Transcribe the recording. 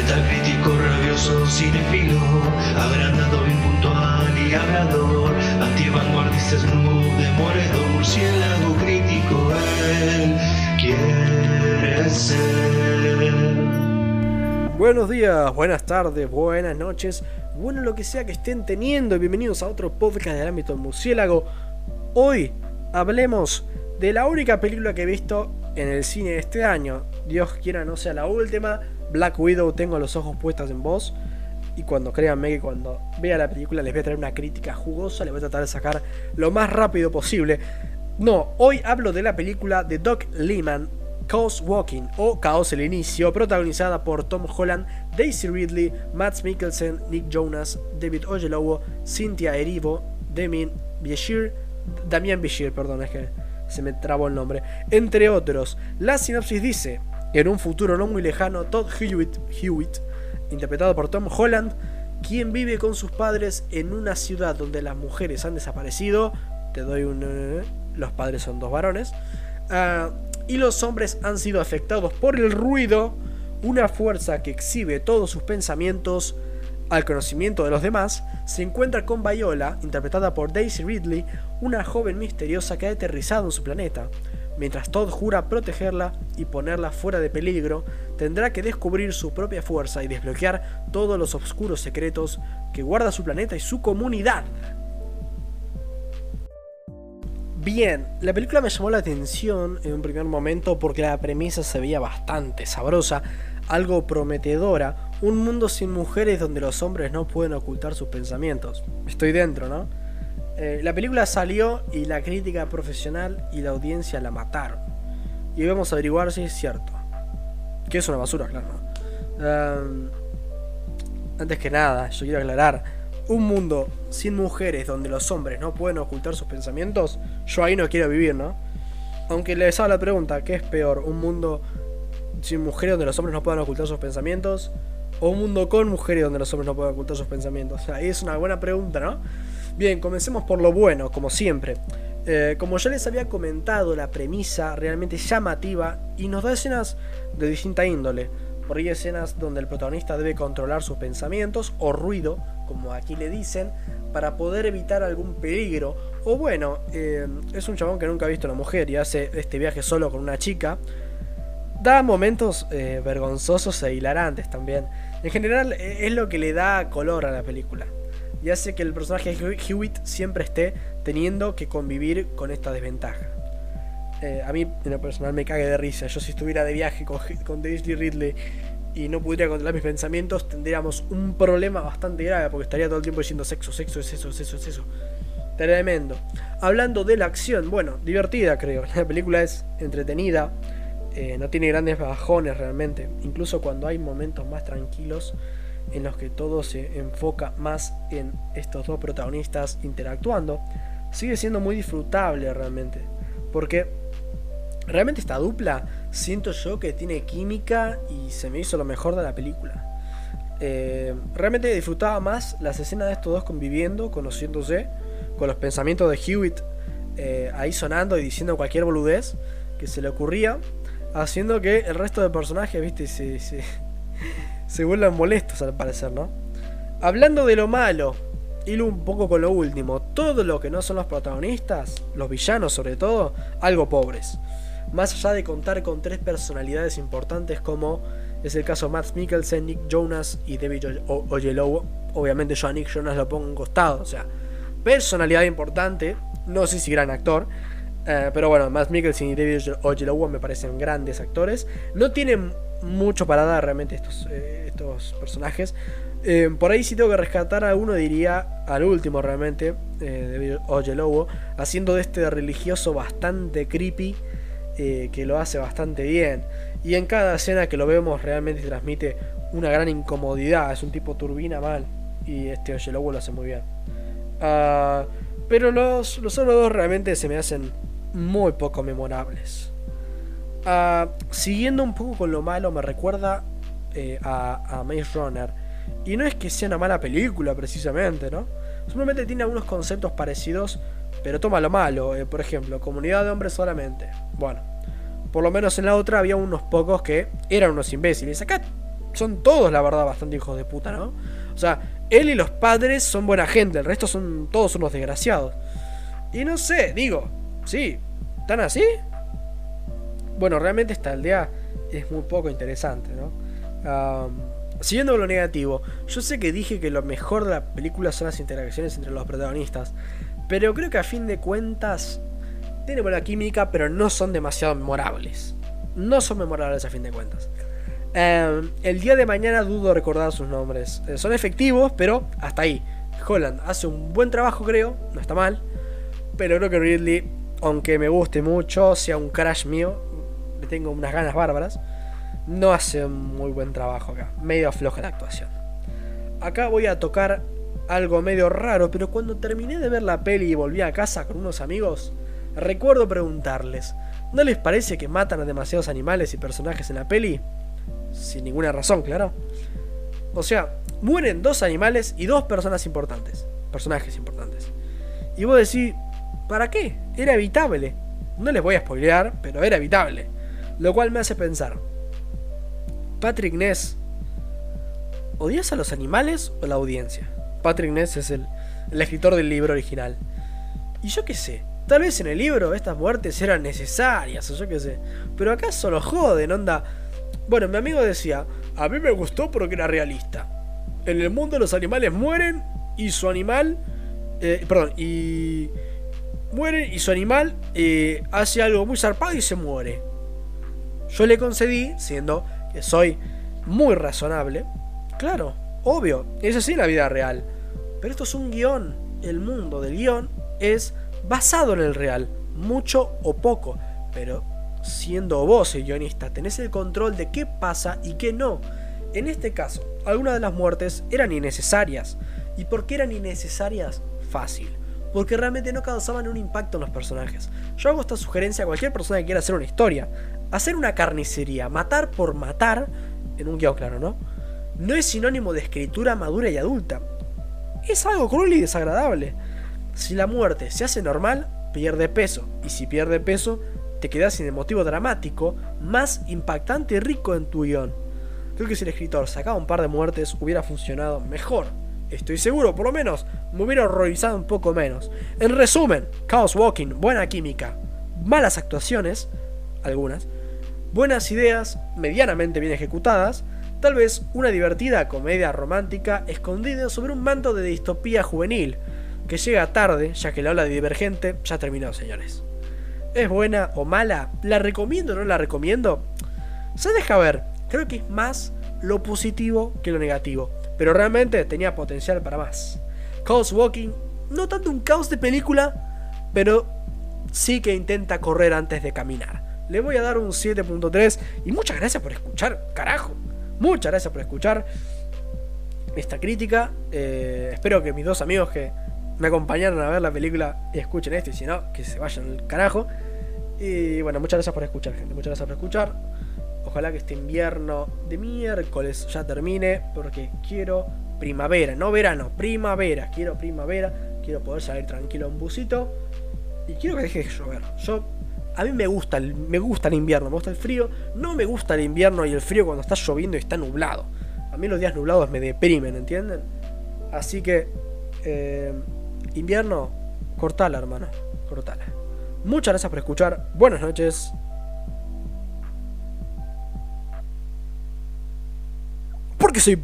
Metacrítico, rabioso, cinefilo, agrandado, impuntual y hablador, antivanguardista, snoop, demoledor, murciélago crítico, él quiere ser. Buenos días, buenas tardes, buenas noches, bueno lo que sea que estén teniendo, bienvenidos a otro podcast del ámbito murciélago. Hoy hablemos de la única película que he visto en el cine este año. Dios quiera no sea la última. Black Widow, tengo los ojos puestos en vos. Y cuando créanme que cuando vea la película les voy a traer una crítica jugosa, les voy a tratar de sacar lo más rápido posible. No, hoy hablo de la película de Doc Liman, Chaos Walking o Chaos el Inicio, protagonizada por Tom Holland, Daisy Ridley, Matt Mikkelsen, Nick Jonas, David Oyelowo, Cynthia Erivo, Damian Bichir, Damian Bichir, perdón, es que se me trabó el nombre, entre otros. La sinopsis dice, en un futuro no muy lejano, Todd Hewitt, Hewitt interpretado por Tom Holland, quien vive con sus padres en una ciudad donde las mujeres han desaparecido, te doy un... Eh, los padres son dos varones, ah, y los hombres han sido afectados por el ruido, una fuerza que exhibe todos sus pensamientos, al conocimiento de los demás, se encuentra con Viola, interpretada por Daisy Ridley, una joven misteriosa que ha aterrizado en su planeta. Mientras Todd jura protegerla y ponerla fuera de peligro, tendrá que descubrir su propia fuerza y desbloquear todos los oscuros secretos que guarda su planeta y su comunidad. Bien, la película me llamó la atención en un primer momento porque la premisa se veía bastante sabrosa, algo prometedora, un mundo sin mujeres donde los hombres no pueden ocultar sus pensamientos. Estoy dentro, ¿no? Eh, la película salió y la crítica profesional y la audiencia la mataron. Y vamos a averiguar si es cierto. Que es una basura, claro. antes que nada, yo quiero aclarar. Un mundo sin mujeres donde los hombres no pueden ocultar sus pensamientos, yo ahí no quiero vivir, ¿no? Aunque les hago la pregunta, ¿qué es peor? ¿Un mundo sin mujeres donde los hombres no puedan ocultar sus pensamientos? o un mundo con mujeres donde los hombres no pueden ocultar sus pensamientos? Ahí es una buena pregunta, ¿no? Bien, comencemos por lo bueno, como siempre. Eh, como ya les había comentado, la premisa realmente llamativa y nos da escenas de distinta índole. Por ahí escenas donde el protagonista debe controlar sus pensamientos o ruido, como aquí le dicen, para poder evitar algún peligro. O bueno, eh, es un chabón que nunca ha visto a una mujer y hace este viaje solo con una chica. Da momentos eh, vergonzosos e hilarantes también. En general es lo que le da color a la película. Y hace que el personaje de Hewitt siempre esté teniendo que convivir con esta desventaja. Eh, a mí en lo personal me cague de risa. Yo si estuviera de viaje con, con Ridley y no pudiera controlar mis pensamientos, tendríamos un problema bastante grave porque estaría todo el tiempo diciendo sexo, sexo, es eso, es eso, es eso. Tremendo. Hablando de la acción, bueno, divertida creo. La película es entretenida. Eh, no tiene grandes bajones realmente. Incluso cuando hay momentos más tranquilos en los que todo se enfoca más en estos dos protagonistas interactuando, sigue siendo muy disfrutable realmente. Porque realmente esta dupla siento yo que tiene química y se me hizo lo mejor de la película. Eh, realmente disfrutaba más las escenas de estos dos conviviendo, conociéndose, con los pensamientos de Hewitt eh, ahí sonando y diciendo cualquier boludez que se le ocurría haciendo que el resto de personajes, viste, se, se, se vuelvan molestos al parecer, ¿no? Hablando de lo malo, y un poco con lo último, todo lo que no son los protagonistas, los villanos sobre todo, algo pobres. Más allá de contar con tres personalidades importantes como es el caso Matt Mikkelsen, Nick Jonas y David Oyelowo, obviamente yo a Nick Jonas lo pongo en costado, o sea, personalidad importante, no sé si gran actor, eh, pero bueno, Matt Mikkelsen y David Oyelowo me parecen grandes actores. No tienen mucho para dar realmente estos, eh, estos personajes. Eh, por ahí si tengo que rescatar a uno diría al último realmente, David Oyelowo, haciendo de este religioso bastante creepy, que lo hace bastante bien. Y en cada escena que lo vemos realmente transmite una gran incomodidad, es un tipo turbina mal. Y este Oyelowo lo hace muy bien. Ah, pero los, los otros dos realmente se me hacen muy poco memorables. Ah, siguiendo un poco con lo malo, me recuerda eh, a, a Maze Runner. Y no es que sea una mala película precisamente, ¿no? Simplemente tiene algunos conceptos parecidos, pero toma lo malo. Eh, por ejemplo, comunidad de hombres solamente. Bueno, por lo menos en la otra había unos pocos que eran unos imbéciles. Acá son todos, la verdad, bastante hijos de puta, ¿no? O sea, él y los padres son buena gente, el resto son todos unos desgraciados. Y no sé, digo, sí, ¿tan así? Bueno, realmente esta aldea es muy poco interesante, ¿no? siguiendo con lo negativo, yo sé que dije que lo mejor de la película son las interacciones entre los protagonistas, pero creo que a fin de cuentas tienen buena química, pero no son demasiado memorables. No son memorables a fin de cuentas. Em, el día de mañana dudo recordar sus nombres. Eh, son efectivos, pero hasta ahí. Holland hace un buen trabajo, creo, no está mal. Pero creo que Ridley, aunque me guste mucho, sea un crash mío, le tengo unas ganas bárbaras, no hace un muy buen trabajo acá. Medio floja la actuación. Acá voy a tocar algo medio raro, pero cuando terminé de ver la peli y volví a casa con unos amigos, recuerdo preguntarles, ¿no les parece que matan a demasiados animales y personajes en la peli? sin ninguna razón, claro. O sea, mueren dos animales y dos personas importantes, personajes importantes. Y vos decís, ¿para qué? Era evitable. No les voy a spoilear, pero era evitable. Lo cual me hace pensar, Patrick Ness, ¿odias a los animales o la audiencia? Patrick Ness es el, el escritor del libro original. Y yo qué sé, tal vez en el libro estas muertes eran necesarias, o yo qué sé. Pero acá solo joden, onda bueno, mi amigo decía, a mí me gustó porque era realista. En el mundo los animales mueren y su animal... Eh, perdón, y... Mueren y su animal eh, hace algo muy zarpado y se muere. Yo le concedí, siendo que soy muy razonable. Claro, obvio, es así la vida real. Pero esto es un guion. El mundo del guion es basado en el real, mucho o poco. Pero siendo vos el guionista, tenés el control de qué pasa y qué no. En este caso, algunas de las muertes eran innecesarias. ¿Y por qué eran innecesarias? Fácil. Porque realmente no causaban un impacto en los personajes. Yo hago esta sugerencia a cualquier persona que quiera hacer una historia. Hacer una carnicería, matar por matar, en un guion claro, ¿no? No es sinónimo de escritura madura y adulta. Es algo cruel y desagradable. Si la muerte se hace normal, pierde peso. Y si pierde peso, te quedas sin el motivo dramático más impactante y rico en tu guion. Creo que si el escritor sacaba un par de muertes hubiera funcionado mejor. Estoy seguro, por lo menos, me hubiera horrorizado un poco menos. En resumen, Chaos Walking, buena química, malas actuaciones, algunas, buenas ideas, medianamente bien ejecutadas, tal vez una divertida comedia romántica escondida sobre un manto de distopía juvenil, que llega tarde, ya que la ola de Divergente ya terminó, señores. ¿Es buena o mala? ¿La recomiendo o no la recomiendo? Se deja ver. Creo que es más lo positivo que lo negativo. Pero realmente tenía potencial para más. Chaos Walking, no tanto un caos de película, pero sí que intenta correr antes de caminar. Le voy a dar un 7.3 y muchas gracias por escuchar, carajo. Muchas gracias por escuchar esta crítica. Eh, espero que mis dos amigos que me acompañaron a ver la película escuchen esto y si no, que se vayan al carajo. Y bueno, muchas gracias por escuchar, gente. Muchas gracias por escuchar. Ojalá que este invierno de miércoles ya termine porque quiero primavera, no verano, primavera. Quiero primavera, quiero poder salir tranquilo en busito y quiero que deje de llover. Yo a mí me gusta, el, me gusta el invierno, me gusta el frío. No me gusta el invierno y el frío cuando está lloviendo y está nublado. A mí los días nublados me deprimen, ¿entienden? Así que eh, invierno, cortala, hermano. Cortala. Muchas gracias por escuchar. Buenas noches. Porque soy